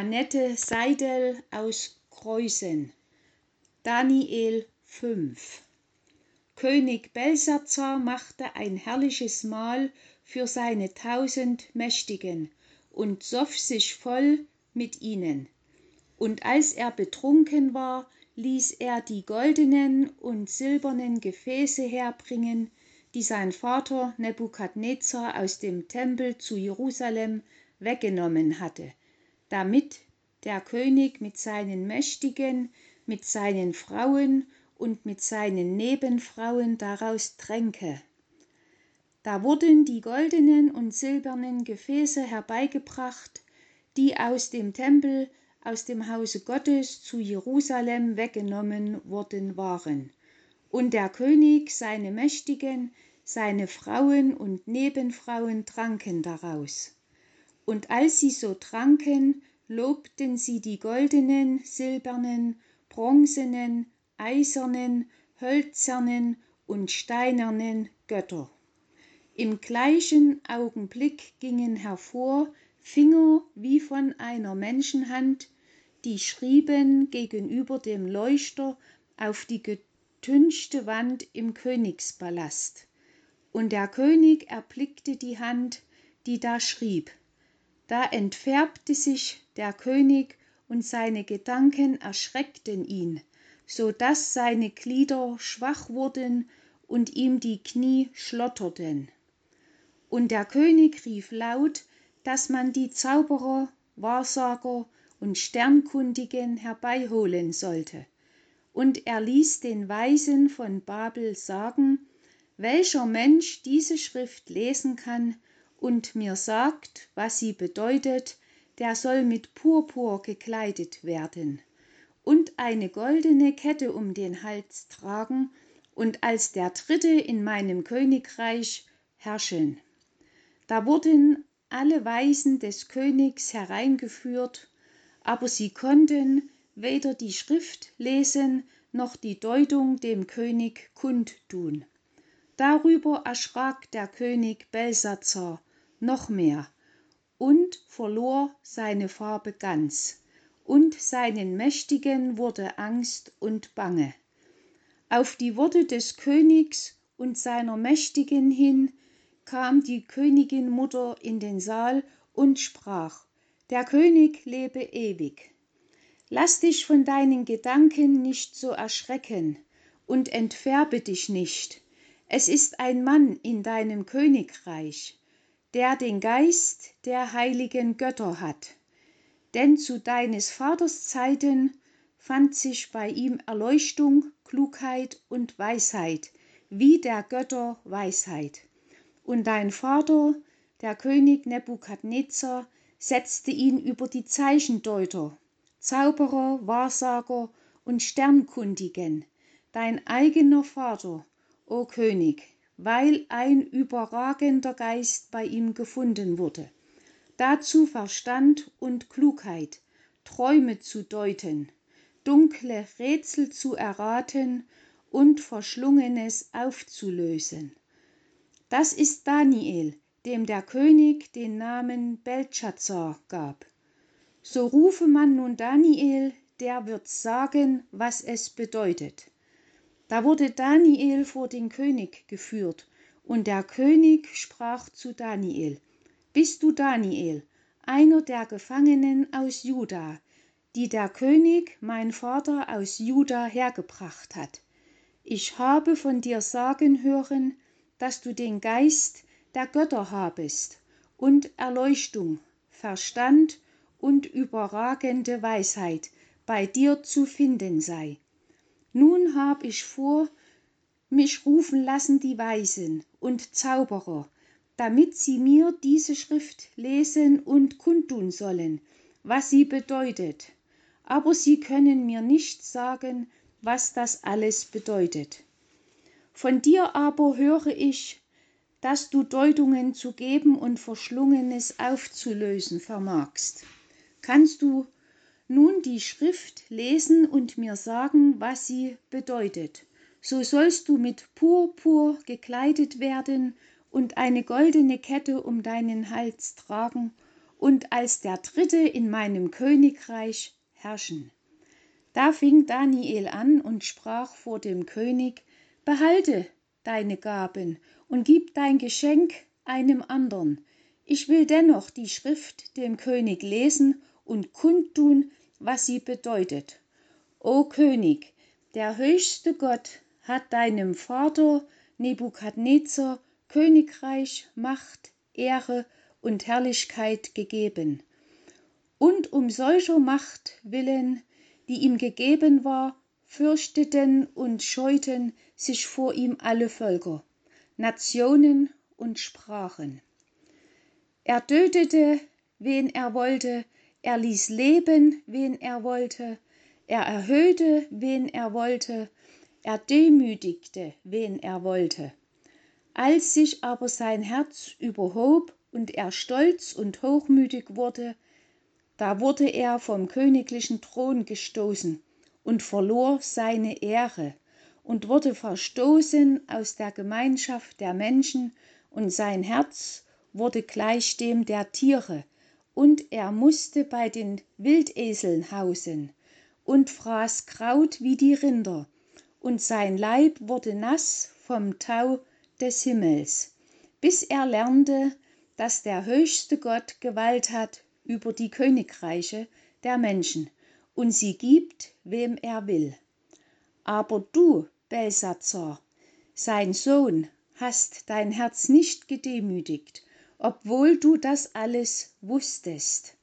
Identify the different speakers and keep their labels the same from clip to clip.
Speaker 1: Annette Seidel aus Kreuzen. Daniel 5. König Belsazar machte ein herrliches Mahl für seine tausend Mächtigen und soff sich voll mit ihnen. Und als er betrunken war, ließ er die goldenen und silbernen Gefäße herbringen, die sein Vater Nebukadnezar aus dem Tempel zu Jerusalem weggenommen hatte damit der König mit seinen Mächtigen, mit seinen Frauen und mit seinen Nebenfrauen daraus tränke. Da wurden die goldenen und silbernen Gefäße herbeigebracht, die aus dem Tempel, aus dem Hause Gottes zu Jerusalem weggenommen worden waren. Und der König, seine Mächtigen, seine Frauen und Nebenfrauen tranken daraus. Und als sie so tranken, lobten sie die goldenen, silbernen, bronzenen, eisernen, hölzernen und steinernen Götter. Im gleichen Augenblick gingen hervor Finger wie von einer Menschenhand, die schrieben gegenüber dem Leuchter auf die getünchte Wand im Königspalast. Und der König erblickte die Hand, die da schrieb da entfärbte sich der könig und seine gedanken erschreckten ihn so dass seine glieder schwach wurden und ihm die knie schlotterten. Und der könig rief laut dass man die zauberer wahrsager und sternkundigen herbeiholen sollte. Und er ließ den weisen von babel sagen welcher mensch diese schrift lesen kann und mir sagt, was sie bedeutet, der soll mit Purpur gekleidet werden und eine goldene Kette um den Hals tragen und als der Dritte in meinem Königreich herrschen. Da wurden alle Weisen des Königs hereingeführt, aber sie konnten weder die Schrift lesen noch die Deutung dem König kundtun. Darüber erschrak der König Belsazar noch mehr und verlor seine Farbe ganz, und seinen Mächtigen wurde Angst und Bange. Auf die Worte des Königs und seiner Mächtigen hin kam die Königin Mutter in den Saal und sprach, der König lebe ewig. Lass dich von deinen Gedanken nicht so erschrecken und entfärbe dich nicht. Es ist ein Mann in deinem Königreich der den Geist der heiligen Götter hat. Denn zu deines Vaters Zeiten fand sich bei ihm Erleuchtung, Klugheit und Weisheit, wie der Götter Weisheit. Und dein Vater, der König Nebukadnezar, setzte ihn über die Zeichendeuter, Zauberer, Wahrsager und Sternkundigen, dein eigener Vater, o König, weil ein überragender Geist bei ihm gefunden wurde. Dazu Verstand und Klugheit, Träume zu deuten, dunkle Rätsel zu erraten und Verschlungenes aufzulösen. Das ist Daniel, dem der König den Namen Belshazzar gab. So rufe man nun Daniel, der wird sagen, was es bedeutet. Da wurde Daniel vor den König geführt, und der König sprach zu Daniel, Bist du Daniel, einer der Gefangenen aus Juda, die der König, mein Vater, aus Juda hergebracht hat? Ich habe von dir sagen hören, dass du den Geist der Götter habest und Erleuchtung, Verstand und überragende Weisheit bei dir zu finden sei nun hab ich vor mich rufen lassen die weisen und zauberer damit sie mir diese schrift lesen und kundtun sollen was sie bedeutet. Aber sie können mir nicht sagen was das alles bedeutet. Von dir aber höre ich dass du deutungen zu geben und verschlungenes aufzulösen vermagst. Kannst du nun die Schrift lesen und mir sagen, was sie bedeutet. So sollst du mit Purpur gekleidet werden und eine goldene Kette um deinen Hals tragen und als der Dritte in meinem Königreich herrschen. Da fing Daniel an und sprach vor dem König, behalte deine Gaben und gib dein Geschenk einem andern. Ich will dennoch die Schrift dem König lesen und kundtun, was sie bedeutet. O König, der höchste Gott hat deinem Vater Nebukadnezar Königreich, Macht, Ehre und Herrlichkeit gegeben. Und um solcher Macht willen, die ihm gegeben war, fürchteten und scheuten sich vor ihm alle Völker, Nationen und Sprachen. Er tötete, wen er wollte, er ließ leben, wen er wollte, er erhöhte, wen er wollte, er demütigte, wen er wollte. Als sich aber sein Herz überhob und er stolz und hochmütig wurde, da wurde er vom königlichen Thron gestoßen und verlor seine Ehre und wurde verstoßen aus der Gemeinschaft der Menschen, und sein Herz wurde gleich dem der Tiere, und er musste bei den Wildeseln hausen und fraß Kraut wie die Rinder, und sein Leib wurde nass vom Tau des Himmels, bis er lernte, dass der höchste Gott Gewalt hat über die Königreiche der Menschen und sie gibt, wem er will. Aber du, Belsazar, sein Sohn, hast dein Herz nicht gedemütigt, obwohl du das alles wusstest,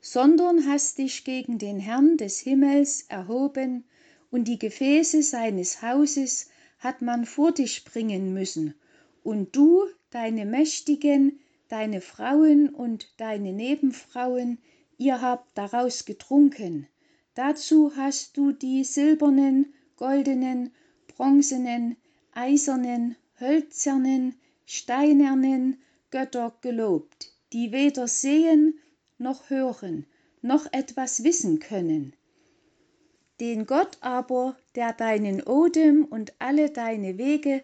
Speaker 1: sondern hast dich gegen den Herrn des Himmels erhoben, und die Gefäße seines Hauses hat man vor dich bringen müssen, und du, deine Mächtigen, deine Frauen und deine Nebenfrauen, ihr habt daraus getrunken. Dazu hast du die silbernen, goldenen, bronzenen, eisernen, hölzernen, steinernen Götter gelobt, die weder sehen noch hören, noch etwas wissen können. Den Gott aber, der deinen Odem und alle deine Wege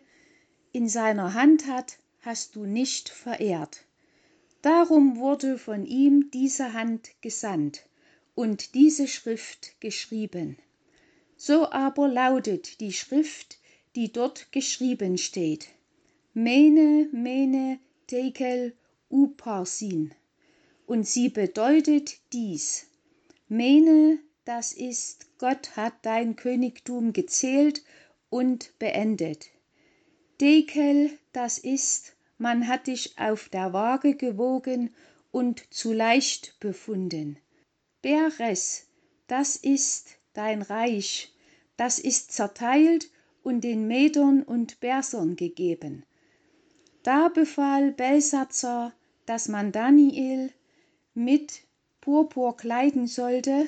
Speaker 1: in seiner Hand hat, hast du nicht verehrt. Darum wurde von ihm diese Hand gesandt und diese Schrift geschrieben. So aber lautet die Schrift, die dort geschrieben steht. Mene, Mene, Tekel, Uparsin. Und sie bedeutet dies. Mene, das ist, Gott hat dein Königtum gezählt und beendet. Dekel, das ist, man hat dich auf der Waage gewogen und zu leicht befunden. Beres, das ist dein Reich, das ist zerteilt und den Medern und Persern gegeben. Da befahl Belsazar, dass man Daniel mit Purpur kleiden sollte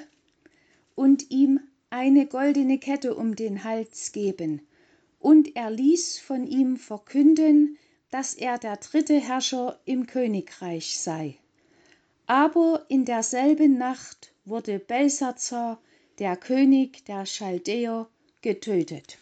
Speaker 1: und ihm eine goldene Kette um den Hals geben, und er ließ von ihm verkünden, dass er der dritte Herrscher im Königreich sei. Aber in derselben Nacht wurde Belsazar, der König der Chaldäer, getötet.